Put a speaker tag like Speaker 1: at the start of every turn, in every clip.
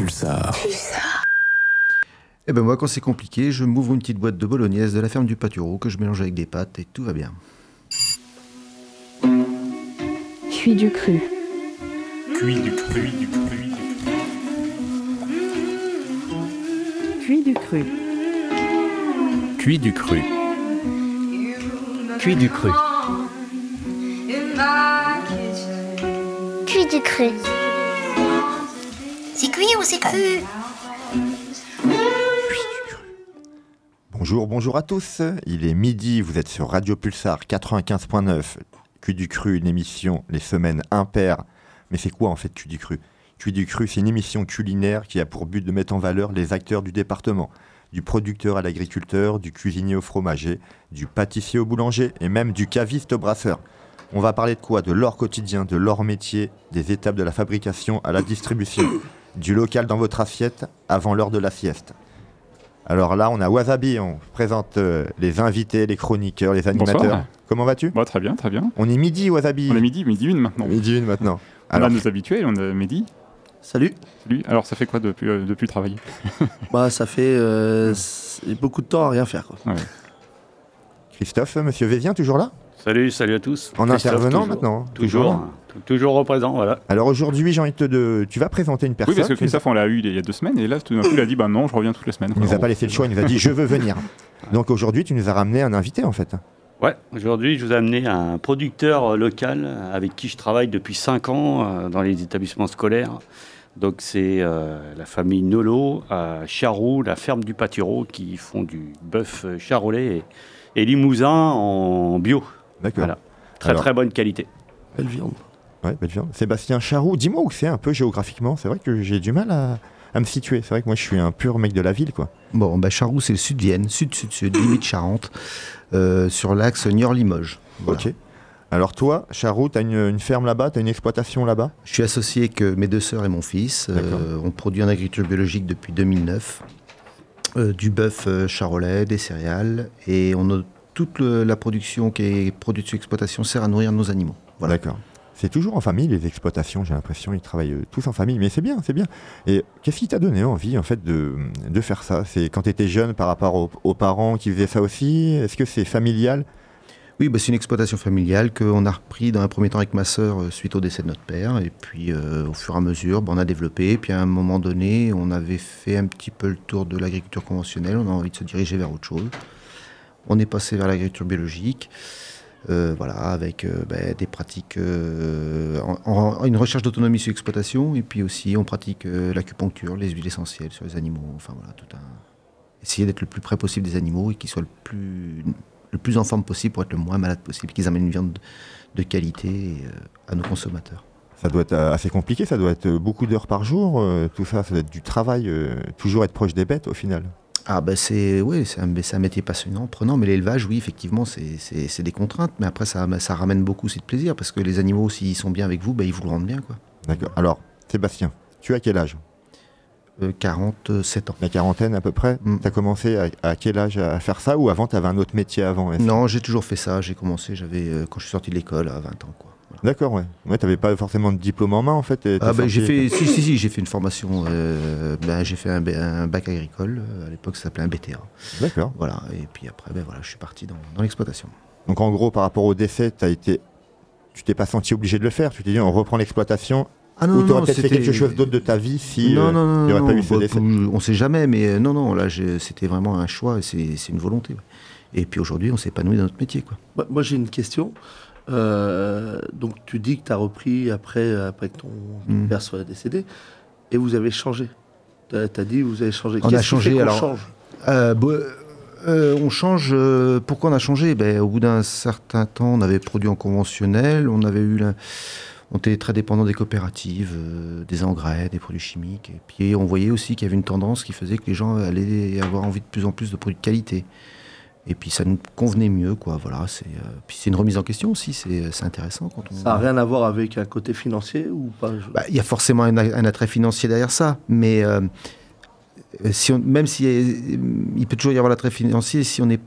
Speaker 1: Pulsar.
Speaker 2: Eh ben moi, quand c'est compliqué, je m'ouvre une petite boîte de bolognaise de la ferme du Patureau que je mélange avec des pâtes et tout va bien.
Speaker 3: Cuit du cru.
Speaker 4: Cuit du cru, du cru, du
Speaker 3: Cuit du cru.
Speaker 1: Cuit du cru.
Speaker 5: Cuit du cru.
Speaker 6: Cuit du cru.
Speaker 7: Cuit ou c'est cru
Speaker 8: Bonjour, bonjour à tous. Il est midi, vous êtes sur Radio Pulsar 95.9. Cuit du cru, une émission les semaines impaires. Mais c'est quoi en fait Cuit du cru? Cuit du cru, c'est une émission culinaire qui a pour but de mettre en valeur les acteurs du département, du producteur à l'agriculteur, du cuisinier au fromager, du pâtissier au boulanger et même du caviste au brasseur. On va parler de quoi? De leur quotidien, de leur métier, des étapes de la fabrication à la distribution, du local dans votre assiette avant l'heure de la sieste. Alors là, on a Wasabi, on présente euh, les invités, les chroniqueurs, les animateurs.
Speaker 4: Bonsoir.
Speaker 8: Comment vas-tu?
Speaker 4: Bah, très bien, très bien.
Speaker 8: On est midi, Wasabi.
Speaker 4: On est midi, midi une maintenant.
Speaker 8: Midi une maintenant.
Speaker 4: On a nos habitués, on a Mehdi.
Speaker 9: Salut.
Speaker 4: Salut. Alors, ça fait quoi depuis, euh, depuis travailler
Speaker 9: Bah, ça fait euh, beaucoup de temps à rien faire. Quoi.
Speaker 8: Christophe, Monsieur Vézien, toujours là?
Speaker 10: Salut, salut à tous.
Speaker 8: En
Speaker 10: Christophe,
Speaker 8: intervenant
Speaker 10: toujours.
Speaker 8: maintenant
Speaker 10: Toujours, tou- toujours au présent, voilà.
Speaker 8: Alors aujourd'hui, j'ai envie de te de- Tu vas présenter une personne.
Speaker 4: Oui, parce que Christophe, on l'a eu il y a deux semaines, et là, tout d'un coup, il a dit Bah non, je reviens toutes les semaines.
Speaker 8: Il nous a pas laissé le choix, il nous a dit je veux venir. Donc aujourd'hui, tu nous as ramené un invité en fait.
Speaker 10: Ouais, aujourd'hui, je vous ai amené un producteur euh, local euh, avec qui je travaille depuis 5 ans euh, dans les établissements scolaires. Donc, c'est euh, la famille Nolo à Charroux, la ferme du Patureau, qui font du bœuf charolais et, et limousin en bio.
Speaker 8: D'accord.
Speaker 10: Voilà. Très,
Speaker 8: Alors-
Speaker 10: très bonne qualité.
Speaker 9: Belle viande.
Speaker 8: Ouais, belle viande. Sébastien Charroux, dis-moi où c'est un peu géographiquement. C'est vrai que j'ai du mal à, à me situer. C'est vrai que moi, je suis un pur mec de la ville, quoi.
Speaker 2: Bon, bah Charroux, c'est le sud de Vienne, sud-sud-sud, limite Charente, euh, sur l'axe Niort-Limoges. Voilà.
Speaker 8: Ok. Alors toi, Charroux, tu as une, une ferme là-bas, tu as une exploitation là-bas?
Speaker 2: Je suis associé avec mes deux sœurs et mon fils. Euh, on produit en agriculture biologique depuis 2009. Euh, du bœuf euh, charolais, des céréales. Et on a toute le- la production qui est produite sur exploitation sert à nourrir nos animaux. Voilà.
Speaker 8: D'accord. C'est toujours en famille, les exploitations, j'ai l'impression, ils travaillent euh, tous en famille, mais c'est bien, c'est bien. Et qu'est-ce qui t'a donné envie, en fait, de, de faire ça? C'est quand tu étais jeune par rapport aux, parents qui faisaient ça aussi? Est-ce que c'est familial?
Speaker 2: Oui, bah, c'est une exploitation familiale qu'on a repris dans un premier temps avec ma sœur euh, suite au décès de notre père. Et puis euh, au fur et à mesure, bah, on a développé. Puis à un moment donné, on avait fait un petit peu le tour de l'agriculture conventionnelle. On a envie de se diriger vers autre chose. On est passé vers l'agriculture biologique. Euh, voilà, avec euh, bah, des pratiques, euh, une recherche d'autonomie sur l'exploitation, et puis aussi on pratique l'acupuncture, les huiles essentielles sur les animaux, enfin voilà, tout un... Essayer d'être le plus près possible des animaux et qu'ils soient le plus, le plus en forme possible pour être le moins malade possible, qu'ils amènent une viande de qualité à nos consommateurs.
Speaker 8: Ça doit être assez compliqué, ça doit être beaucoup d'heures par jour, tout ça, ça doit être du travail, toujours être proche des bêtes au final.
Speaker 2: Ah ben c'est oui, c'est un, métier passionnant, prenant, mais l'élevage, oui, effectivement, c'est- des contraintes, mais après ça, ça ramène beaucoup aussi de plaisir, parce que les animaux, s'ils sont bien avec vous, ben, ils vous le rendent bien. Quoi.
Speaker 8: D'accord. Alors, Sébastien, tu as quel âge?
Speaker 2: Euh, 47 ans.
Speaker 8: La quarantaine à peu près
Speaker 2: Mm.
Speaker 8: Tu as commencé à, à quel âge à faire ça ou avant tu avais un autre métier avant
Speaker 2: Non, j'ai toujours fait ça, j'ai commencé, j'avais euh, quand je suis sorti de l'école à 20 ans. Quoi.
Speaker 8: D'accord, ouais. Ouais, t'avais pas forcément de diplôme en main en fait.
Speaker 2: Ah ben, j'ai fait, si, si, si, j'ai fait une formation, euh, ben, j'ai fait un, bac agricole, euh, à l'époque ça s'appelait un BTA.
Speaker 8: D'accord.
Speaker 2: Voilà, et puis après, ben, voilà, je suis parti dans, dans l'exploitation.
Speaker 8: Donc en gros, par rapport au décès, t'as été, tu t'es pas senti obligé de le faire. Tu t'es dit, on reprend l'exploitation.
Speaker 2: Ah
Speaker 8: ou t'aurais peut-être fait quelque chose d'autre de ta vie si
Speaker 2: non,
Speaker 8: euh,
Speaker 2: non, non,
Speaker 8: il n'y aurait
Speaker 2: non,
Speaker 8: pas eu ce
Speaker 2: bah,
Speaker 8: décès.
Speaker 2: On ne sait jamais, mais euh, non, non, là, c'était vraiment un choix et c'est c'est une volonté. ouais. Et puis aujourd'hui, on s'épanouit dans notre métier. Quoi.
Speaker 9: Bah, moi, j'ai une question. Euh, donc, tu dis que tu as repris après, après que ton
Speaker 2: Mm.
Speaker 9: père soit décédé, et vous avez changé. Tu as, dit vous avez changé.
Speaker 2: On a changé, alors-
Speaker 9: change?
Speaker 2: Euh, bah, euh, on change. pourquoi on a changé? Ben, Au bout d'un certain temps, on avait produit en conventionnel, on avait eu. la- on était très dépendant des coopératives, des engrais, des produits chimiques. Et puis on voyait aussi qu'il y avait une tendance qui faisait que les gens allaient avoir envie de plus en plus de produits de qualité. Et puis ça nous convenait mieux, quoi. Voilà, c'est. euh, puis c'est une remise en question aussi. C'est intéressant quand on.
Speaker 9: Ça n'a rien à voir avec un côté financier ou pas
Speaker 2: Bah, Il y a forcément un, attrait financier derrière ça, mais euh, si on- même si euh, il peut toujours y avoir l'attrait financier, si on est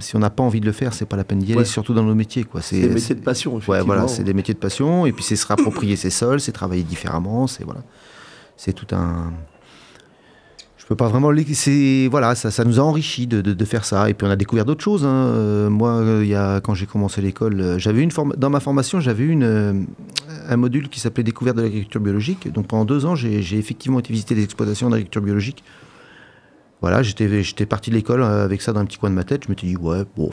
Speaker 2: si on n'a pas envie de le faire, c'est pas la peine d'y aller,
Speaker 9: Ouais.
Speaker 2: surtout dans nos métiers. Quoi.
Speaker 9: C'est des métiers de passion,
Speaker 2: Ouais,
Speaker 9: effectivement.
Speaker 2: voilà, c'est des métiers de passion, et puis c'est se rapproprier ses sols, c'est travailler différemment, c'est voilà, c'est tout un, peux pas vraiment. C'est voilà, ça, nous a enrichi de, faire ça. Et puis on a découvert d'autres choses. hein. Euh, moi, euh, quand j'ai commencé l'école, euh, dans ma formation, j'avais une un module qui s'appelait découverte de l'agriculture biologique. Donc pendant deux ans, j'ai effectivement été visiter des exploitations d'agriculture biologique. Voilà, j'étais parti de l'école avec ça dans un petit coin de ma tête. Je m'étais dit ouais, bon,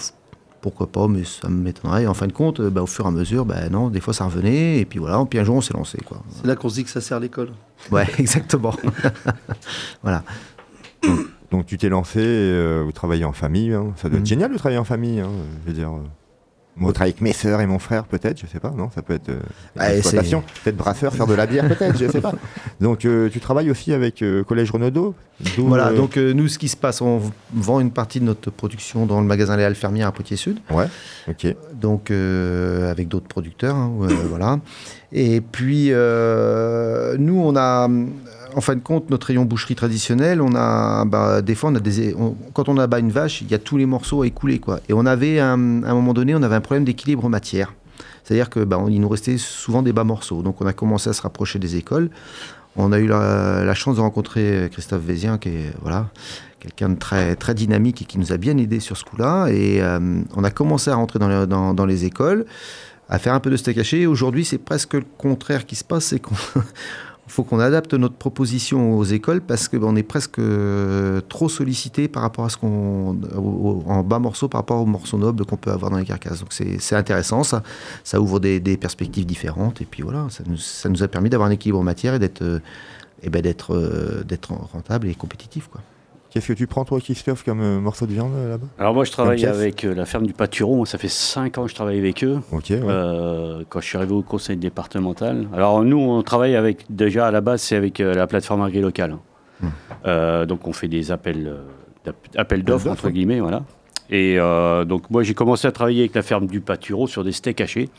Speaker 2: pourquoi pas, mais ça me m'étonnerait. Et en fin de compte, euh, bah, au fur et à mesure, bah, non, des fois ça revenait. Et puis voilà, puis un jour on s'est lancé quoi.
Speaker 9: C'est là qu'on se dit que ça sert l'école.
Speaker 2: Ouais, exactement. voilà.
Speaker 8: Donc tu t'es lancé, euh, vous travaillez en famille, hein. ça doit être
Speaker 2: Mhm.
Speaker 8: génial de travailler en famille. hein. Je veux dire, travailler avec mes sœurs et mon frère peut-être, je sais pas, non Ça peut être euh, exploitation, peut-être brasseur, faire de la bière peut-être, je sais pas. Donc euh, tu travailles aussi avec euh, Collège Renaudot
Speaker 2: Voilà, donc nous, ce qui se passe, on vend une partie de notre production dans le magasin Les Halles Fermières à Poitiers-Sud,
Speaker 8: Ouais, ok.
Speaker 2: donc avec d'autres producteurs, hein, voilà. Et puis, nous, on a, en fin de compte, notre rayon boucherie traditionnel, on a, bah, des fois, on a des, quand on abat une vache, il y a tous les morceaux à écouler, quoi. Et on avait, un- à un moment donné, on avait un problème d'équilibre matière. C'est-à-dire que bah, nous restait souvent des bas morceaux. Donc on a commencé à se rapprocher des écoles. On a eu la, chance de rencontrer Christophe Vézien, qui est voilà, quelqu'un de très, très dynamique et qui nous a bien aidé sur ce coup-là. Et euh, on a commencé à rentrer dans les, dans les écoles, à faire un peu de steak haché. Aujourd'hui, c'est presque le contraire qui se passe, c'est qu'on faut qu'on adapte notre proposition aux écoles parce que ben, on est presque euh, trop sollicité par rapport à ce qu'on en bas morceaux par rapport aux morceaux nobles qu'on peut avoir dans les carcasses. Donc c'est intéressant, ça, ouvre des, perspectives différentes et puis voilà, ça nous, a permis d'avoir un équilibre en matière et d'être euh, ben, euh, rentable et compétitif quoi.
Speaker 8: Qu'est-ce que tu prends toi, Christophe, comme euh, morceau de viande euh, là-bas?
Speaker 10: Alors moi, je travaille avec euh, la ferme du Pâturon. Ça fait 5 ans que je travaille avec eux.
Speaker 8: Ouais.
Speaker 10: Euh, quand je suis arrivé au conseil départemental. Alors nous, on travaille avec déjà à la base, c'est avec la plateforme agri-locale.
Speaker 2: Hmm.
Speaker 10: Euh, donc on fait des appels, d'offres entre guillemets, voilà. Et euh, donc moi, j'ai commencé à travailler avec la ferme du Pâtureau sur des steaks hachés.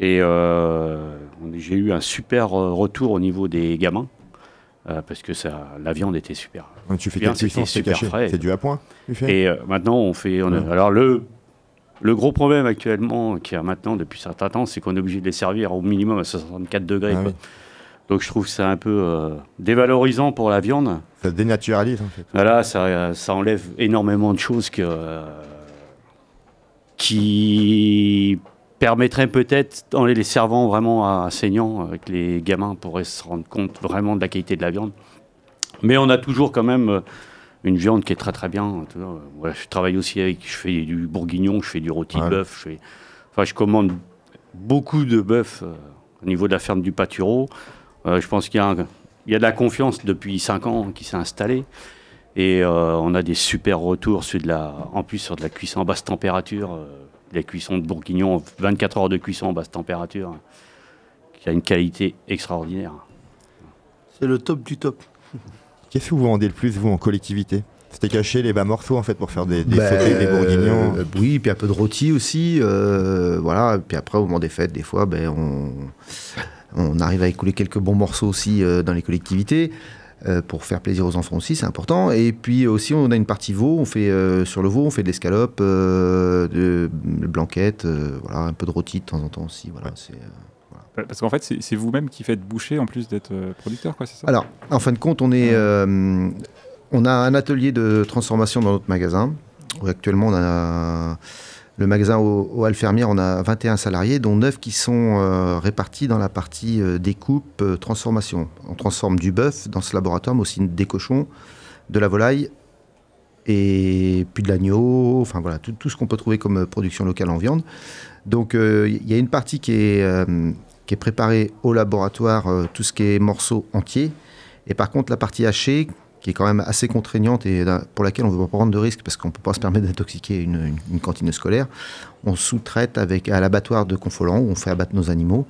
Speaker 10: Et euh, j'ai eu un super retour au niveau des gamins. Euh, parce que ça, la viande était super.
Speaker 8: Tu fais quelle
Speaker 10: c'était
Speaker 8: c'est
Speaker 10: super
Speaker 8: caché
Speaker 10: frais.
Speaker 8: C'est du à point
Speaker 10: Et euh, maintenant, on fait. on a-
Speaker 8: Ouais.
Speaker 10: Alors, le, le gros problème actuellement, qui a maintenant depuis certain temps, c'est qu'on est obligé de les servir au minimum à 64 degrés.
Speaker 8: Ah
Speaker 10: quoi.
Speaker 8: oui.
Speaker 10: Donc, je trouve c'est un peu euh, dévalorisant pour la viande.
Speaker 8: Ça dénaturalise en fait.
Speaker 10: Voilà, ça, ça enlève énormément de choses que, qui permettraient peut-être, en les servant vraiment à saignant, avec les gamins pourraient se rendre compte vraiment de la qualité de la viande. Mais on a toujours quand même euh, une viande qui est très très bien. Euh, Voilà, je travaille aussi avec, je fais du bourguignon, je fais du rôti de bœuf, je fais, enfin je commande beaucoup de bœuf euh, au niveau de la ferme du Pâtureau. Euh, je pense qu'il y a un- il y a de la confiance depuis 5 ans qui s'est installée. Et euh, on a des super retours sur de la, en plus sur de la cuisson en basse température, euh, la cuisson de bourguignon, 24 heures de cuisson en basse température, qui a une qualité extraordinaire.
Speaker 9: C'est le top du top.
Speaker 8: Qu'est-ce que vous vendez le plus, vous, en collectivité? C'était caché les bas morceaux, en fait, pour faire des, des
Speaker 2: Ben,
Speaker 8: sautés, des bourguignons
Speaker 2: euh, oui, puis un peu de rôti aussi. euh, voilà. Puis après, au moment des fêtes, des fois, ben, on, on arrive à écouler quelques bons morceaux aussi euh, dans les collectivités. Euh, pour faire plaisir aux enfants aussi, c'est important. Et puis aussi, on a une partie veau. On fait euh, sur le veau, on fait de l'escalope, euh, de, blanquette, voilà, un peu de rôti de temps en temps aussi. Voilà, c'est,
Speaker 4: Parce qu'en fait, c'est vous-même qui faites boucher en plus d'être producteur, quoi, c'est ça?
Speaker 2: Alors, en fin de compte, on, est, euh, on a un atelier de transformation dans notre magasin. où Actuellement, on a le magasin au, au Halles Fermières, on a 21 salariés, dont 9 qui sont euh, répartis dans la partie euh, découpe, euh, transformation. On transforme du bœuf dans ce laboratoire, mais aussi des cochons, de la volaille et puis de l'agneau, enfin voilà, tout, ce qu'on peut trouver comme production locale en viande. Donc il y a une partie qui est, qui est préparée au laboratoire, tout ce qui est morceaux entiers. Et par contre, la partie hachée, qui est quand même assez contraignante et euh, pour laquelle on ne veut pas prendre de risques parce qu'on ne peut pas se permettre d'intoxiquer une, cantine scolaire, on sous-traite avec, à l'abattoir de Confolant où on fait abattre nos animaux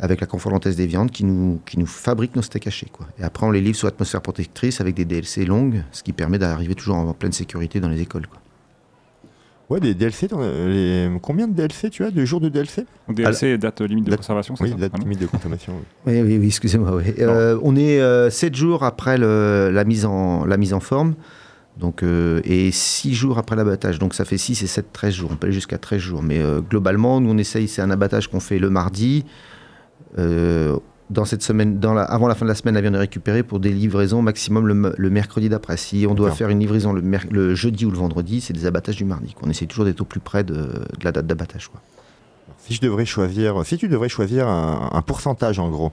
Speaker 2: avec la confolantesse des viandes qui nous, qui nous fabrique nos steaks hachés. Quoi. Et après, on les livre sous atmosphère protectrice avec des DLC longues, ce qui permet d'arriver toujours en pleine sécurité dans les écoles. Quoi.
Speaker 8: Ouais, des DLC, les... combien de DLC tu as De jours de DLC
Speaker 4: DLC, date limite de
Speaker 8: Date-
Speaker 4: conservation, c'est
Speaker 8: Oui,
Speaker 4: ça
Speaker 8: date
Speaker 4: Ah
Speaker 8: limite de consommation. oui.
Speaker 2: Oui, oui, oui, excusez-moi. oui. Euh, on est 7 jours après le- la, mise en, la mise en forme donc, euh, et 6 jours après l'abattage. Donc ça fait 6 et 7, 13 jours. On peut aller jusqu'à 13 jours. Mais euh, globalement, nous, on essaye, c'est un abattage qu'on fait le mardi. Dans cette semaine, dans la, avant la fin de la semaine, la viande est récupérée pour des livraisons maximum le, me- le mercredi d'après. Si on doit faire une livraison le, mer- le jeudi ou le vendredi, c'est des abattages du mardi. quoi. On essaie toujours d'être au plus près de, de la date d'abattage.
Speaker 8: Si je devrais choisir, si tu devrais choisir un, un pourcentage en gros,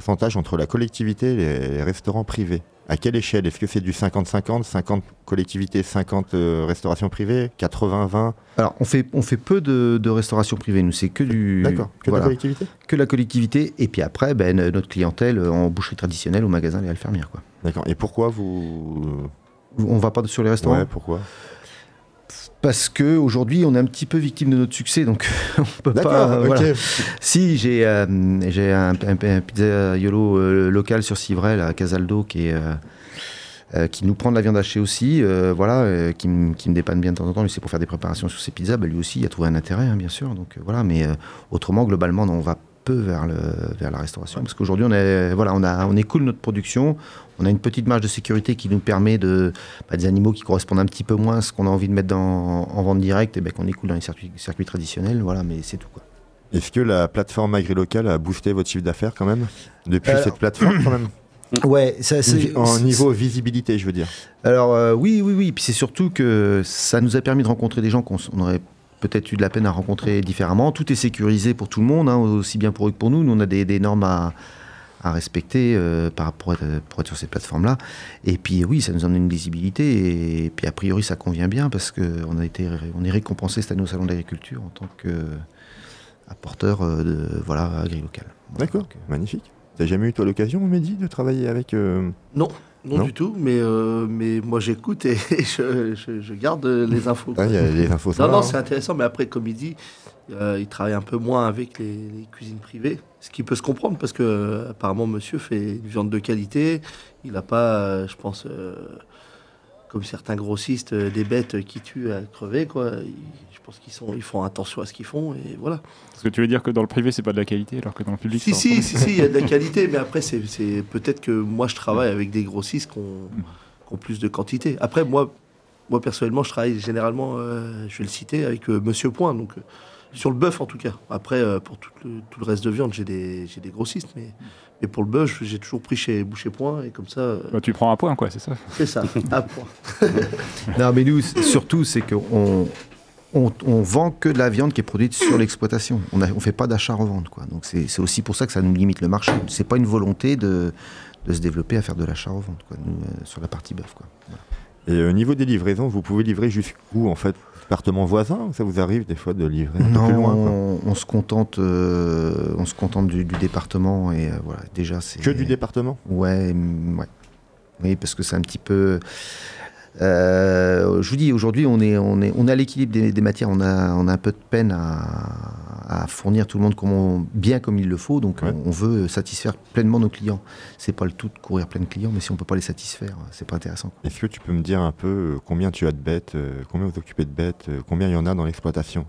Speaker 8: pourcentage entre la collectivité et les, restaurants privés, à quelle échelle? Est-ce que c'est du 50-50, 50 collectivités, 50 euh, restaurations privées, 80-20
Speaker 2: Alors, on fait, on fait peu de, de restauration privée. Nous, c'est que du.
Speaker 8: D'accord, que
Speaker 2: voilà,
Speaker 8: la collectivité?
Speaker 2: Que la collectivité. Et puis après, ben, notre clientèle euh, en boucherie traditionnelle, au magasin Les Alfermières. Quoi.
Speaker 8: D'accord. Et pourquoi vous.
Speaker 2: On va pas sur les restaurants
Speaker 8: Ouais, pourquoi?
Speaker 2: Parce que aujourd'hui, on est un petit peu victime de notre succès, donc on peut pas. Euh, voilà. Si j'ai euh, j'ai un, un- un pizza yolo euh, local sur Civray, à Casaldo, qui est euh, qui nous prend de la viande hachée aussi, voilà, qui, me- qui me dépanne bien de temps en temps. Lui, c'est pour faire des préparations sur ses pizzas. Bah, lui aussi, il a trouvé un intérêt, hein, bien sûr. Donc voilà, mais autrement, globalement, non, on va peu vers le vers la restauration, parce qu'aujourd'hui, on est voilà, on a on écoule notre production. On a une petite marge de sécurité qui nous permet de bah, des animaux qui correspondent un petit peu moins à ce qu'on a envie de mettre dans, en vente directe, et ben qu'on écoule dans les circuits, circuits traditionnels, voilà, mais c'est tout quoi.
Speaker 8: Est-ce que la plateforme agri-locale a boosté votre chiffre d'affaires quand même? Depuis
Speaker 2: Alors-
Speaker 8: cette plateforme quand même?
Speaker 2: Ouais, ça,
Speaker 8: En niveau visibilité, je veux dire.
Speaker 2: Alors euh, oui, oui, oui. Puis c'est surtout que ça nous a permis de rencontrer des gens qu'on s- on aurait peut-être eu de la peine à rencontrer différemment. Tout est sécurisé pour tout le monde, hein, aussi bien pour eux que pour nous. Nous, on a des, des normes à, à respecter euh, par, pour, être, pour être sur ces plateformes-là. Et puis oui, ça nous donne une visibilité. Et, puis a priori, ça convient bien parce qu'on a été, on est récompensé cette année au salon d'agriculture en tant qu'apporteur de voilà agri-local.
Speaker 8: D'accord,
Speaker 2: Donc, euh,
Speaker 8: magnifique. T'as jamais eu toi l'occasion, Mehdi, de travailler avec euh,
Speaker 9: Non, non,
Speaker 8: Non
Speaker 9: du tout, mais, euh, mais moi j'écoute et je, je- je garde les infos.
Speaker 8: ah, y a les infos. ça
Speaker 9: Non, non,
Speaker 8: hein.
Speaker 9: c'est intéressant, mais après, comme il dit, euh, il travaille un peu moins avec les, les cuisines privées, ce qui peut se comprendre parce que euh, apparemment monsieur fait une viande de qualité. Il n'a pas, je pense, comme certains grossistes, euh, des bêtes qui tuent à crever. Quoi. Je pense qu'ils sont, ils font attention à ce qu'ils font et voilà.
Speaker 4: Parce que tu veux dire que dans le privé, c'est pas de la qualité, alors que dans le public,
Speaker 9: Si, si, si, si, il y a de la qualité, mais après, c'est, c'est peut-être que moi, je travaille avec des grossistes qui ont, qui ont plus de quantité. Après, moi, moi personnellement, je travaille généralement, euh, je vais le citer, avec euh, Monsieur Point, donc euh, sur le bœuf en tout cas. Après, euh, pour tout le, tout le reste de viande, j'ai des, j'ai des grossistes, mais, mais pour le bœuf, j'ai toujours pris chez Boucher Point, et comme ça, euh,
Speaker 4: Bah, tu prends un point, quoi, c'est ça.
Speaker 9: c'est ça, à point.
Speaker 2: Non, mais nous, surtout, c'est qu'on on, on vend que de la viande qui est produite sur l'exploitation. On ne fait pas d'achat-revente. quoi. Donc c'est c'est aussi pour ça que ça nous limite le marché. C'est pas une volonté de, de se développer à faire de l'achat-revente quoi, nous, euh, sur la partie bœuf. Quoi.
Speaker 8: Et au niveau des livraisons, vous pouvez livrer jusqu'où en fait? Département voisin ça vous arrive des fois de livrer un peu
Speaker 2: Non,
Speaker 8: plus loin quoi?
Speaker 2: on, on se contente, euh, on se contente du, du département et euh, voilà. Déjà, c'est
Speaker 8: Que du département?
Speaker 2: Ouais, ouais. Oui, parce que c'est un petit peu. Euh, je vous dis, aujourd'hui, on est, on est, on est à l'équilibre des, des matières. On a, on a un peu de peine à, à fournir tout le monde comme on- bien comme il le faut. Donc,
Speaker 8: Ouais.
Speaker 2: on, on veut satisfaire pleinement nos clients. C'est pas le tout de courir plein de clients, mais si on peut pas les satisfaire, c'est pas intéressant.
Speaker 8: Est-ce que tu peux me dire un peu euh, combien tu as de bêtes, euh, combien vous occupez de bêtes, combien il y en a dans l'exploitation?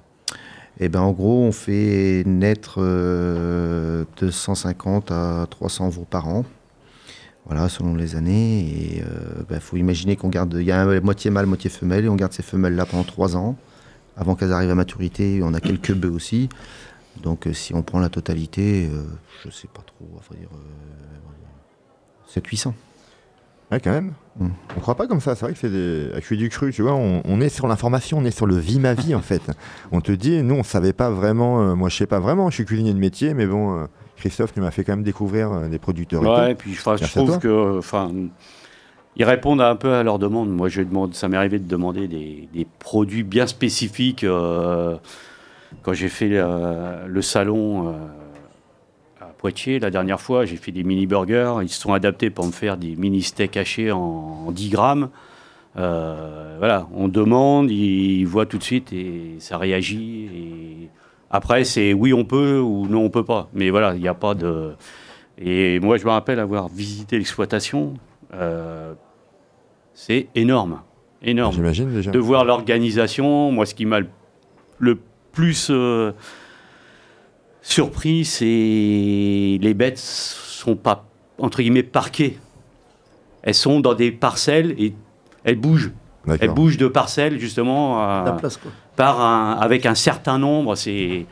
Speaker 2: Et ben, en gros, on fait naître euh, 250 à 300 veaux par an. Voilà, selon les années. Et il ben, faut imaginer qu'on garde. Il y a un moitié mâle, moitié femelle, et on garde ces femelles-là pendant 3 ans. Avant qu'elles arrivent à maturité, on a quelques bœufs aussi. Donc, euh, si on prend la totalité, euh, je sais pas trop, on va dire euh, 700-800.
Speaker 8: Ouais, quand même.
Speaker 2: Mm.
Speaker 8: On croit pas comme ça. C'est vrai que c'est des... à cuire du cru, tu vois. On, on est sur l'information, on est sur le vie ma vie en fait. On te dit, nous on savait pas vraiment. euh, moi je sais pas vraiment. Je suis cuisinier de métier, mais bon, euh, Christophe tu m'as fait quand même découvrir euh, des producteurs.
Speaker 10: Ouais, et puis je trouve que, enfin, ils répondent un peu à leurs demandes. Moi, je demande, ça m'est arrivé de demander des, des produits bien spécifiques. euh, quand j'ai fait euh, le salon euh, à Poitiers la dernière fois, j'ai fait des mini burgers. Ils se sont adaptés pour me faire des mini steaks hachés en, en 10 grammes. Voilà, on demande, ils voient tout de suite et ça réagit. Et après, c'est oui, on peut ou non, on peut pas. Mais voilà, il n'y a pas de. Et moi, je me rappelle avoir visité l'exploitation. euh, c'est énorme, énorme.
Speaker 8: J'imagine déjà.
Speaker 10: De voir l'organisation, moi, ce qui m'a le, plus euh, surpris, c'est les bêtes sont pas entre guillemets parquées. Elles sont dans des parcelles et elles bougent. Elles bougent de parcelles justement
Speaker 9: La place, quoi.
Speaker 10: Par un, avec un certain nombre. C'est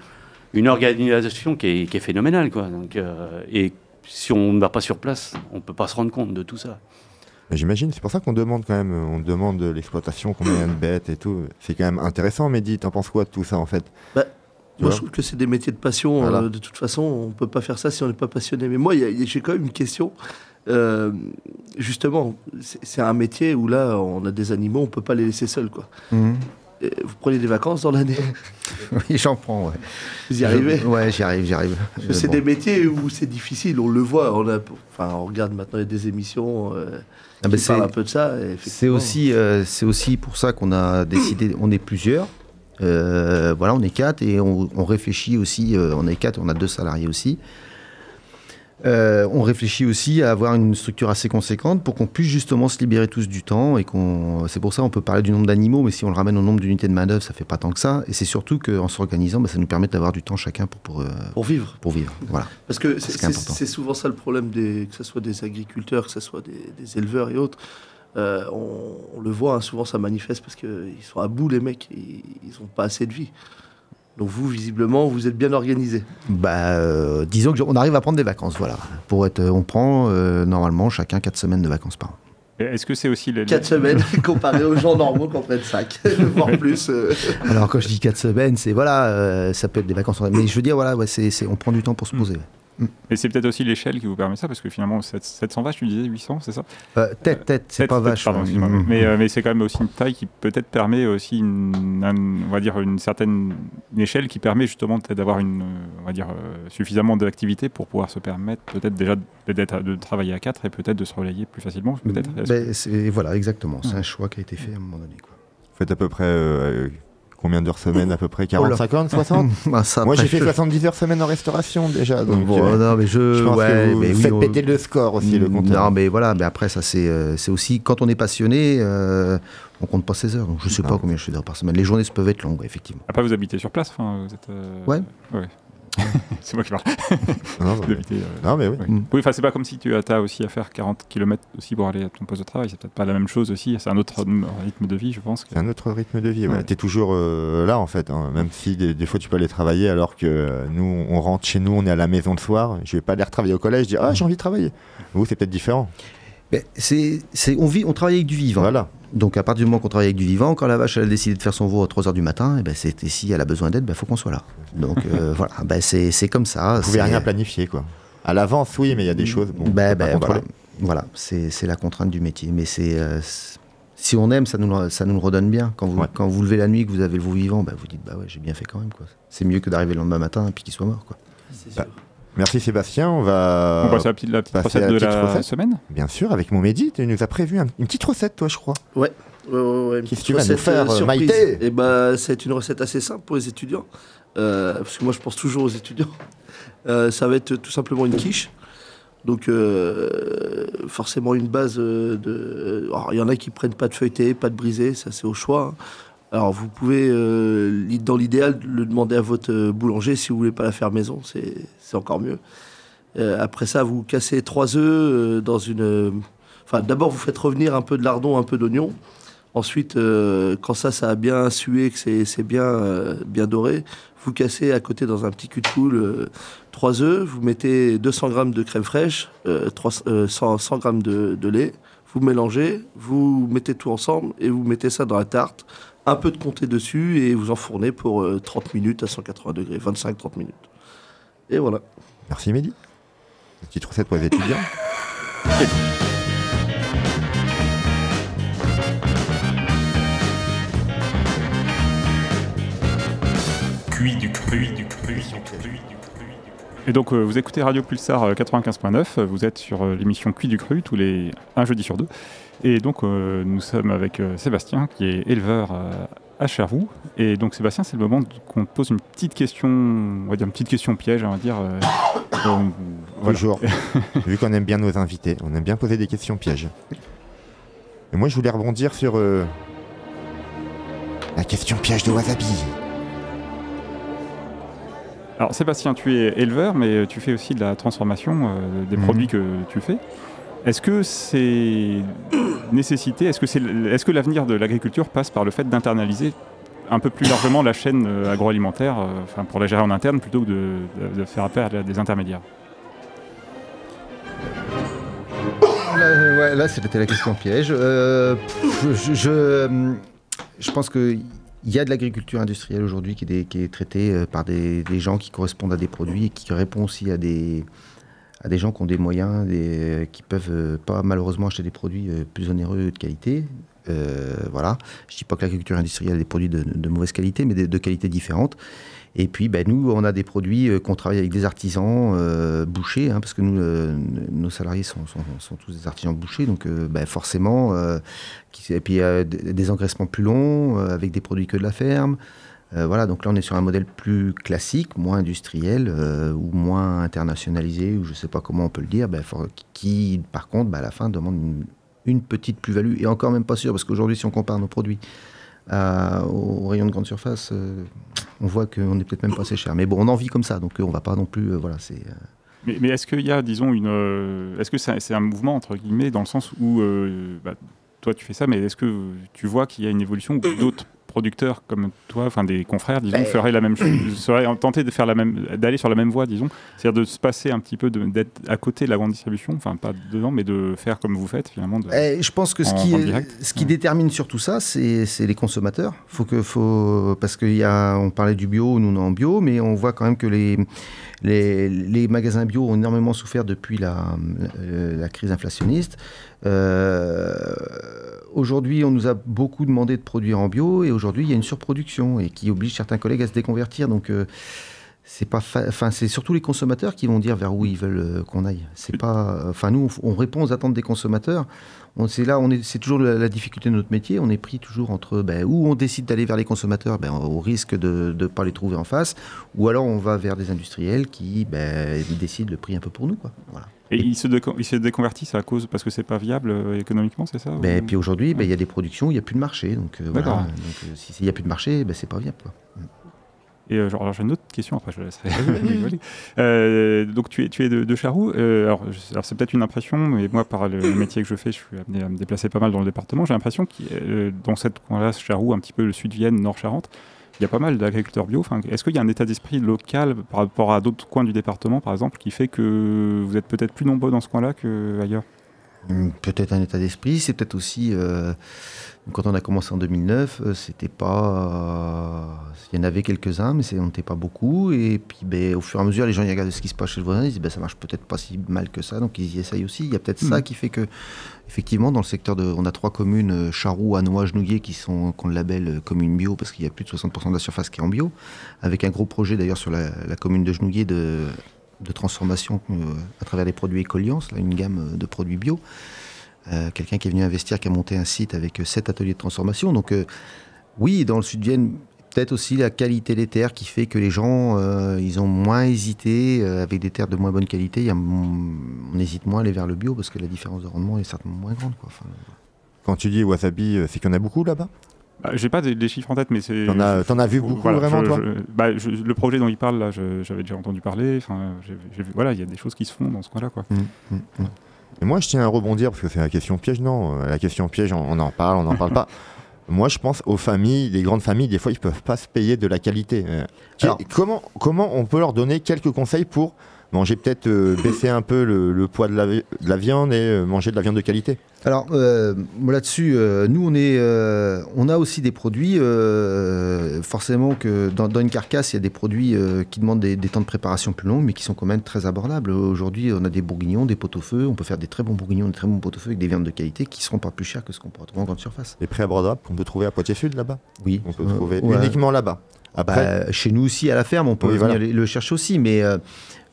Speaker 10: une organisation qui est, qui est phénoménale. Quoi. Donc, euh, et si on ne va pas sur place, on ne peut pas se rendre compte de tout ça.
Speaker 8: J'imagine, c'est pour ça qu'on demande quand même, on demande de l'exploitation, combien de bêtes et tout. C'est quand même intéressant, Mehdi, t'en penses quoi de tout ça en fait?
Speaker 9: Bah, Moi, je trouve que c'est des métiers de passion.
Speaker 8: Voilà.
Speaker 9: euh, de toute façon, on peut pas faire ça si on n'est pas passionné. Mais moi, j'ai quand même une question. Euh, justement, c'est un métier où là, on a des animaux, on peut pas les laisser seuls. Quoi.
Speaker 2: Mhm.
Speaker 9: Et vous prenez des vacances dans l'année,
Speaker 2: Oui, j'en prends, ouais.
Speaker 9: vous y arrivez.
Speaker 2: Ouais, j'y arrive, j'y arrive. Euh,
Speaker 9: c'est
Speaker 2: bon.
Speaker 9: des métiers où c'est difficile, on le voit. On, a, enfin, on regarde maintenant il y a des émissions euh,
Speaker 2: Ah, bah,
Speaker 9: qui parlent un peu de ça.
Speaker 2: C'est aussi, euh, aussi pour ça qu'on a décidé, on est plusieurs. Euh, voilà, on est quatre et on, on réfléchit aussi, euh, on est quatre, on a deux salariés aussi. Euh, on réfléchit aussi à avoir une structure assez conséquente pour qu'on puisse justement se libérer tous du temps et qu'on. C'est pour ça on peut parler du nombre d'animaux, mais si on le ramène au nombre d'unités de main d'œuvre, ça fait pas tant que ça. Et c'est surtout qu'en s'organisant, bah, ça nous permet d'avoir du temps chacun pour pour, euh,
Speaker 9: Pour vivre.
Speaker 2: pour vivre. Voilà.
Speaker 9: Parce que
Speaker 2: C'est
Speaker 9: souvent ça le problème, des, que ce soit des agriculteurs, que ce soit des, des éleveurs et autres. Euh, on, on le voit, hein, souvent ça manifeste parce qu'ils sont à bout, les mecs, ils n'ont pas assez de vie. Donc vous, visiblement, vous êtes bien organisé.
Speaker 2: Bah, euh, disons qu'on arrive à prendre des vacances, voilà. Pour être, on prend euh, normalement chacun quatre semaines de vacances par an.
Speaker 4: Est-ce que c'est aussi les,
Speaker 9: 4 semaines comparé aux gens normaux qui en prennent 5, voire plus. euh.
Speaker 2: Alors quand je dis 4 semaines, c'est voilà, euh, ça peut être des vacances. Mais je veux dire, voilà, ouais, on prend du temps pour se poser. ouais.
Speaker 4: Et c'est peut-être aussi l'échelle qui vous permet ça, parce que finalement, 7- 700 vaches, tu disais 800, c'est ça?
Speaker 2: Euh, tête, tête, c'est pas vache.
Speaker 4: Pardon, excuse-moi.
Speaker 2: Mm,
Speaker 4: mais,
Speaker 2: mm.
Speaker 4: euh, mais c'est quand même aussi une taille qui peut-être permet aussi une, un- on va dire une certaine une échelle qui permet justement peut-être d'avoir une, euh, on va dire euh, suffisamment d'activité pour pouvoir se permettre peut-être déjà de, d'être- de travailler à 4 et peut-être de se relayer plus facilement. Peut-être. Que-
Speaker 2: Ben, c'est, voilà, exactement. C'est un choix qui a été fait à un moment donné. Quoi.
Speaker 8: Vous faites à peu près euh, combien d'heures semaine À peu près 40,
Speaker 2: Oh là.
Speaker 8: 50, 60
Speaker 2: Ah, ça,
Speaker 8: Moi j'ai fait
Speaker 2: je-
Speaker 8: 70 heures semaine en restauration déjà. Donc,
Speaker 2: Bon,
Speaker 8: euh,
Speaker 2: non, mais je,
Speaker 8: je pense
Speaker 2: ouais,
Speaker 8: que vous
Speaker 2: mais oui,
Speaker 8: faites
Speaker 2: on-
Speaker 8: péter le score aussi, le compteur.
Speaker 2: Non, mais voilà, mais après, ça, c'est, euh, c'est aussi quand on est passionné, euh, on compte pas ses heures. Donc, je sais
Speaker 8: Ah.
Speaker 2: pas combien je fais d'heures par semaine. Les journées peuvent être longues, ouais, effectivement.
Speaker 4: Après, vous habitez sur place, enfin, vous êtes. euh,
Speaker 2: Ouais.
Speaker 4: ouais. c'est moi qui parle.
Speaker 8: Non,
Speaker 4: Vous
Speaker 8: mais-
Speaker 4: euh,
Speaker 8: non, mais oui.
Speaker 4: Oui, enfin, c'est pas comme si tu as aussi à faire 40 km aussi pour aller à ton poste de travail. C'est peut-être pas la même chose aussi. C'est un autre rythme de vie, je pense. que-
Speaker 8: C'est un autre rythme de vie. Ouais.
Speaker 4: Ouais.
Speaker 8: Tu es toujours euh, là en fait, hein. même si des, des fois tu peux aller travailler alors que euh, nous on rentre chez nous, on est à la maison le soir. Je vais pas aller retravailler au collège, dire ah j'ai envie de travailler. Vous c'est peut-être différent.
Speaker 2: Ben, c'est, c'est, on, vit, on travaille avec du vivant.
Speaker 8: Voilà.
Speaker 2: Donc à partir du moment qu'on travaille avec du vivant, quand la vache elle a décidé de faire son veau à 3h du matin, et ben c'est, et si elle a besoin d'aide, il faut qu'on soit là. Donc euh, voilà, ben, c'est, c'est comme ça.
Speaker 8: Vous pouvez
Speaker 2: c'est-
Speaker 8: rien planifier quoi. À l'avance oui, mais il y a des choses. Bon,
Speaker 2: Ben, ben, voilà, voilà c'est, c'est la contrainte du métier. Mais c'est, euh, si on aime, ça nous, le- ça nous le redonne bien. Quand vous,
Speaker 8: Ouais.
Speaker 2: quand vous levez la nuit, que vous avez le veau vivant, ben, vous dites bah ouais, j'ai bien fait quand même. Quoi. C'est mieux que d'arriver le lendemain matin et puis qu'il soit mort. Quoi.
Speaker 9: C'est
Speaker 8: Bah,
Speaker 9: sûr.
Speaker 8: Merci Sébastien. On va
Speaker 4: On passe à la petite, la petite
Speaker 8: passer
Speaker 4: recette
Speaker 8: à la
Speaker 4: de
Speaker 8: petite
Speaker 4: la
Speaker 8: recette.
Speaker 4: semaine.
Speaker 8: bien sûr avec mon Mehdi, tu nous as prévu un- une petite recette toi je crois.
Speaker 9: Ouais, ouais, ouais,
Speaker 8: Qu'est-ce que tu vas nous
Speaker 9: recette,
Speaker 8: faire,
Speaker 9: euh,
Speaker 8: euh,
Speaker 9: surprise.
Speaker 8: Maïté
Speaker 9: Eh ben, c'est une recette assez simple pour les étudiants. Euh, parce que moi, je pense toujours aux étudiants. Euh, ça va être tout simplement une quiche. Donc, euh, forcément, une base de. alors, Il y en a qui prennent pas de feuilleté, pas de brisé, ça c'est au choix. hein. Alors, vous pouvez, euh, dans l'idéal, le demander à votre euh, boulanger si vous voulez pas la faire maison, c'est encore mieux. Euh, après ça, vous cassez trois œufs dans une. Enfin, d'abord, vous faites revenir un peu de lardon, un peu d'oignon. Ensuite, quand ça, ça a bien sué, que c'est bien, bien doré, vous cassez à côté dans un petit cul de poule trois œufs, vous mettez 200 grammes de crème fraîche, euh, 300, euh, 100, 100 grammes de, de lait, vous mélangez, vous mettez tout ensemble et vous mettez ça dans la tarte, un peu de comté dessus et vous enfournez pour euh, 30 minutes à 180 degrés, 25-30 minutes. Et voilà.
Speaker 8: Merci Mehdi. Petite recette pour les étudiants.
Speaker 1: Cuit du cru, du cru, du cru.
Speaker 4: Et donc, euh, vous écoutez Radio Pulsar euh, 95.9. euh, Vous êtes sur euh, l'émission Cuit du Cru, tous les un jeudi sur deux. Et donc, euh, nous sommes avec euh, Sébastien, qui est éleveur euh, à Cherbourg. Et donc, Sébastien, c'est le moment qu'on te pose une petite question, on va dire une petite question piège, on va dire. voilà.
Speaker 8: Toujours. Vu qu'on aime bien nos invités, on aime bien poser des questions pièges. Et moi, je voulais rebondir sur la question piège de Wasabi.
Speaker 4: Alors, Sébastien, tu es éleveur, mais tu fais aussi de la transformation euh, des
Speaker 8: Mhm.
Speaker 4: produits que tu fais. Est-ce que c'est nécessité Est-ce que, c'est, est-ce que l'avenir de l'agriculture passe par le fait d'internaliser un peu plus largement la chaîne euh, agroalimentaire, euh, enfin pour la gérer en interne plutôt que de, faire appel à des intermédiaires?
Speaker 2: Là, c'était la question piège. Euh, je, je- je- pense qu'il y a de l'agriculture industrielle aujourd'hui qui, est traitée par des, des gens qui correspondent à des produits et qui répondent aussi à des, à des gens qui ont des moyens, des, qui peuvent euh, pas malheureusement acheter des produits euh, plus onéreux de qualité. Euh, voilà. Je dis pas que l'agriculture industrielle a des produits de, mauvaise qualité, mais de, qualité différente. Et puis, ben, nous, on a des produits euh, qu'on travaille avec des artisans euh, bouchers, hein, parce que nous, nos salariés sont, tous des artisans bouchers, donc ben, forcément, qui- et puis des engraissements plus longs, avec des produits que de la ferme. Euh, voilà, donc là, on est sur un modèle plus classique, moins industriel, euh, ou moins internationalisé, ou je ne sais pas comment on peut le dire, ben, qui, par contre, ben, à la fin, demande une, petite plus-value, et encore même pas sûr, parce qu'aujourd'hui, si on compare nos produits à- aux rayons de grande surface, euh, on voit qu'on n'est peut-être même pas assez cher. Mais bon, on en vit comme ça, donc euh, on va pas non plus. euh, voilà, c'est. euh,
Speaker 4: Mais, est-ce qu'il y a, disons, une. euh, est-ce que c'est un mouvement, entre guillemets, dans le sens où. euh, bah, toi, tu fais ça, mais est-ce que tu vois qu'il y a une évolution où d'autres producteurs comme toi, enfin des confrères, disons,
Speaker 2: Ben-
Speaker 4: feraient la même chose, seraient tentés de faire la même, d'aller sur la même voie, disons, c'est-à-dire de se passer un petit peu, de- d'être à côté de la grande distribution, enfin pas dedans, mais de faire comme vous faites finalement. de-
Speaker 2: Eh, je pense que ce
Speaker 4: en
Speaker 2: qui, ce
Speaker 4: Ouais.
Speaker 2: détermine surtout ça, c'est c'est les consommateurs. Faut que, faut, parce qu'il y a, on parlait du bio, nous on est en bio, mais on voit quand même que les, les, les magasins bio ont énormément souffert depuis la, la, la crise inflationniste. Euh, aujourd'hui, on nous a beaucoup demandé de produire en bio, et aujourd'hui, il y a une surproduction et qui oblige certains collègues à se déconvertir. Donc euh, c'est pas, enfin c'est surtout les consommateurs qui vont dire vers où ils veulent euh, qu'on aille. C'est pas, enfin nous on répond aux attentes des consommateurs. C'est là, on est, c'est toujours la, la difficulté de notre métier. On est pris toujours entre ben, où on décide d'aller vers les consommateurs, ben, au risque de ne pas les trouver en face, ou alors on va vers des industriels qui ben, décident le prix un peu pour nous, quoi. Voilà.
Speaker 4: Et ils se, déco- ils se déconvertissent à cause parce que c'est pas viable euh, économiquement, c'est ça
Speaker 2: Ben,
Speaker 4: ou-
Speaker 2: puis aujourd'hui, ben, il y a des productions, où il n'y a plus de marché, donc euh, voilà. Donc euh, si il n'y a plus de marché, ben, c'est pas viable, quoi.
Speaker 4: Et euh, alors j'ai une autre question, après je laisserai. Euh, donc tu es, tu es de, de Charroux. euh, alors, c'est peut-être une impression, mais moi par le, le métier que je fais, je suis amené à me déplacer pas mal dans le département. J'ai l'impression que euh, dans cette coin-là, Charroux, un petit peu le sud-Vienne, Nord-Charente, il y a pas mal d'agriculteurs bio. Enfin, Est-ce qu'il y a un état d'esprit local par rapport à d'autres coins du département, par exemple, qui fait que vous êtes peut-être plus nombreux dans ce coin-là qu'ailleurs?
Speaker 2: Peut-être un état d'esprit, c'est peut-être aussi euh, quand on a commencé en 2009, euh, c'était pas, euh, il y en avait quelques-uns, mais c'est- on n'était pas beaucoup. Et puis, ben, au fur et à mesure, les gens ils regardent ce qui se passe chez le voisin, ils disent, ben, ça marche peut-être pas si mal que ça, donc ils y essayent aussi. Il y a peut-être ça
Speaker 4: Mhm.
Speaker 2: qui fait que, effectivement, dans le secteur de, on a trois communes, euh, Charroux, Anois, Genouillé, qui sont qu'on le label euh, commune bio parce qu'il y a plus de 60% de la surface qui est en bio, avec un gros projet d'ailleurs sur la, la commune de Genouillé de de transformation euh, à travers les produits Écoliance, une gamme euh, de produits bio. Euh, Quelqu'un qui est venu investir, qui a monté un site avec sept ateliers de transformation. Donc, oui, dans le sud-Vienne, peut-être aussi la qualité des terres qui fait que les gens, ils ont moins hésité avec des terres de moins bonne qualité. On hésite moins à aller vers le bio parce que la différence de rendement est certainement moins grande.
Speaker 8: Quand tu dis wasabi, c'est qu'il y en a beaucoup là-bas?
Speaker 4: Bah, J'ai pas des, des chiffres en tête, mais c'est.
Speaker 8: T'en as, vu beaucoup
Speaker 4: Voilà,
Speaker 8: vraiment,
Speaker 4: je-
Speaker 8: toi
Speaker 4: je- bah, je- Le projet dont il parle, là, j'avais déjà entendu parler. Enfin, j'ai- j'ai vu- voilà, il y a des choses qui se font dans ce coin-là, quoi.
Speaker 2: hum, hum, hum.
Speaker 8: Et moi, je tiens à rebondir parce que c'est la question piège. Non, euh, la question piège, on, on en parle, on n'en parle pas. Moi, je pense aux familles, les grandes familles, des fois, ils peuvent pas se payer de la qualité. Euh,
Speaker 2: Alors-
Speaker 8: comment, comment on peut leur donner quelques conseils pour manger peut-être euh, baisser un peu le, le poids de la, vi- de la viande et euh, manger de la viande de qualité
Speaker 2: Alors euh, là-dessus, euh, nous on est, euh, on a aussi des produits. forcément que dans, dans une carcasse, il y a des produits qui demandent des, des temps de préparation plus longs, mais qui sont quand même très abordables. Aujourd'hui, on a des bourguignons, des pot-au-feu. On peut faire des très bons bourguignons, des très bons pot-au-feu avec des viandes de qualité qui seront pas plus chères que ce qu'on peut retrouver en grande surface.
Speaker 8: Les prix abordables qu'on peut trouver à Poitiers-Sud là-bas?
Speaker 2: Oui,
Speaker 8: On peut trouver
Speaker 2: ouais.
Speaker 8: uniquement là-bas. Après,
Speaker 2: Bah, chez nous aussi, à la ferme, on peut
Speaker 8: Oui,
Speaker 2: venir
Speaker 8: voilà.
Speaker 2: le- chercher aussi, mais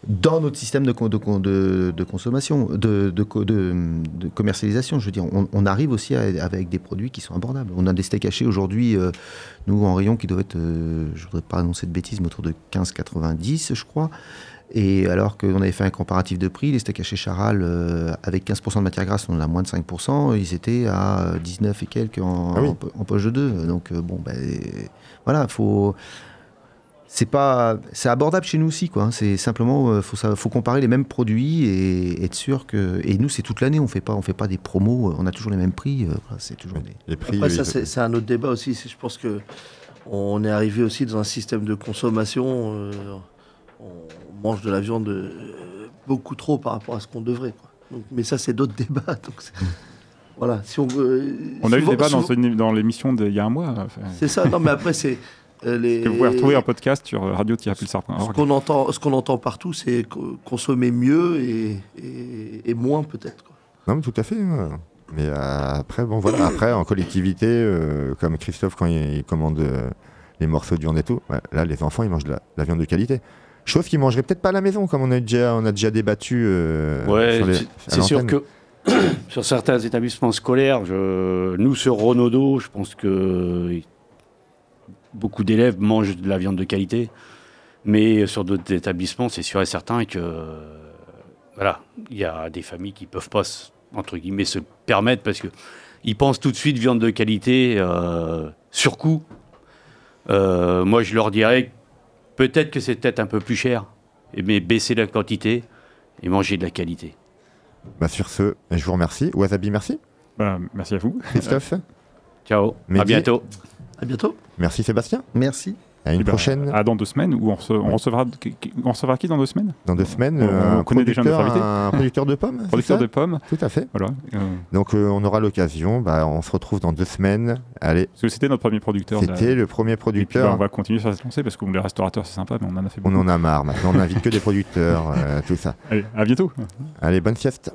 Speaker 2: dans notre système de, de, de- consommation, de, de co- de- de commercialisation, je veux dire, on, on arrive aussi à- avec des produits qui sont abordables. On a des steaks hachés aujourd'hui, euh, nous, en rayon qui doivent être, euh, je voudrais pas annoncer de bêtises, mais autour de 15,90, je crois. Et alors qu'on avait fait un comparatif de prix, les steaks hachés Charal, euh, avec 15% de matière grasse, on en a moins de 5%, ils étaient à 19 et quelques en,
Speaker 8: Ah oui.
Speaker 2: en po- en poche de deux. Donc, bon, ben, voilà, faut c'est pas c'est abordable chez nous aussi quoi hein. c'est simplement euh, faut ça faut comparer les mêmes produits et être sûr que et nous c'est toute l'année on fait pas on fait pas des promos euh, on a toujours les mêmes prix euh, voilà, c'est toujours des
Speaker 8: les prix.
Speaker 9: Après,
Speaker 8: oui,
Speaker 9: ça, c'est un autre débat aussi. Je pense que on est arrivé aussi dans un système de consommation. euh, on mange de la viande euh, beaucoup trop par rapport à ce qu'on devrait. quoi. Donc, mais ça, c'est d'autres débats. Donc voilà. Si on, euh,
Speaker 4: On a eu le débat dans,
Speaker 9: souvent-
Speaker 4: une- dans l'émission d'il y a un mois. enfin,
Speaker 9: C'est ça. Non, mais après, c'est les.
Speaker 4: que vous pouvez retrouver en podcast sur euh,
Speaker 9: Ce
Speaker 4: radio-pulsar.org.
Speaker 9: qu'on entend, ce qu'on entend partout, c'est co- consommer mieux et, et- et moins peut-être. quoi.
Speaker 8: Non, mais tout à fait. ouais. Mais euh, après, bon, voilà. Après, en collectivité, euh, comme Christophe, quand il, il commande euh, les morceaux de viande et tout, ouais, là, les enfants, ils mangent de la, la viande de qualité. Chose qu'ils mangeraient peut-être pas à la maison, comme on a déjà, on a déjà débattu. euh,
Speaker 10: Ouais,
Speaker 8: sur les-
Speaker 10: c'est- sûr que sur certains établissements scolaires, je, nous sur Renaudot, je pense que beaucoup d'élèves mangent de la viande de qualité, mais sur d'autres établissements, c'est sûr et certain que voilà, il y a des familles qui peuvent pas se- entre guillemets se le permettre parce que ils pensent tout de suite viande de qualité euh, sur coût. Euh, moi, je leur dirais peut-être que c'est peut-être un peu plus cher, mais baisser la quantité et manger de la qualité.
Speaker 8: Bah, sur ce, je vous remercie. Wasabi, merci.
Speaker 4: Bah, merci à vous.
Speaker 8: Christophe,
Speaker 10: Ciao,
Speaker 8: Mehdi.
Speaker 10: à bientôt.
Speaker 9: À bientôt.
Speaker 8: merci Sébastien.
Speaker 2: Merci.
Speaker 8: À une
Speaker 4: Et ben,
Speaker 8: prochaine.
Speaker 4: À dans deux semaines, où on, rece- on recevra, on recevra qui dans deux semaines?
Speaker 8: Dans deux semaines,
Speaker 4: on-
Speaker 8: euh,
Speaker 4: on
Speaker 8: un,
Speaker 4: connaît déjà notre invité.
Speaker 8: un producteur de pommes.
Speaker 4: Producteur de pommes.
Speaker 8: Tout à fait.
Speaker 4: Voilà. Euh,
Speaker 8: Donc euh, on aura l'occasion. Bah, on se retrouve dans deux semaines. Allez,
Speaker 4: parce que c'était notre premier producteur. la-
Speaker 8: c'était le premier
Speaker 4: Et puis,
Speaker 8: producteur.
Speaker 4: bah, on va continuer sur cette lancée parce que les restaurateurs, c'est sympa, mais on en a fait
Speaker 8: On
Speaker 4: beaucoup.
Speaker 8: en a marre maintenant. On n'invite que des producteurs, euh, tout ça.
Speaker 4: Allez, à bientôt.
Speaker 8: Allez, bonne sieste.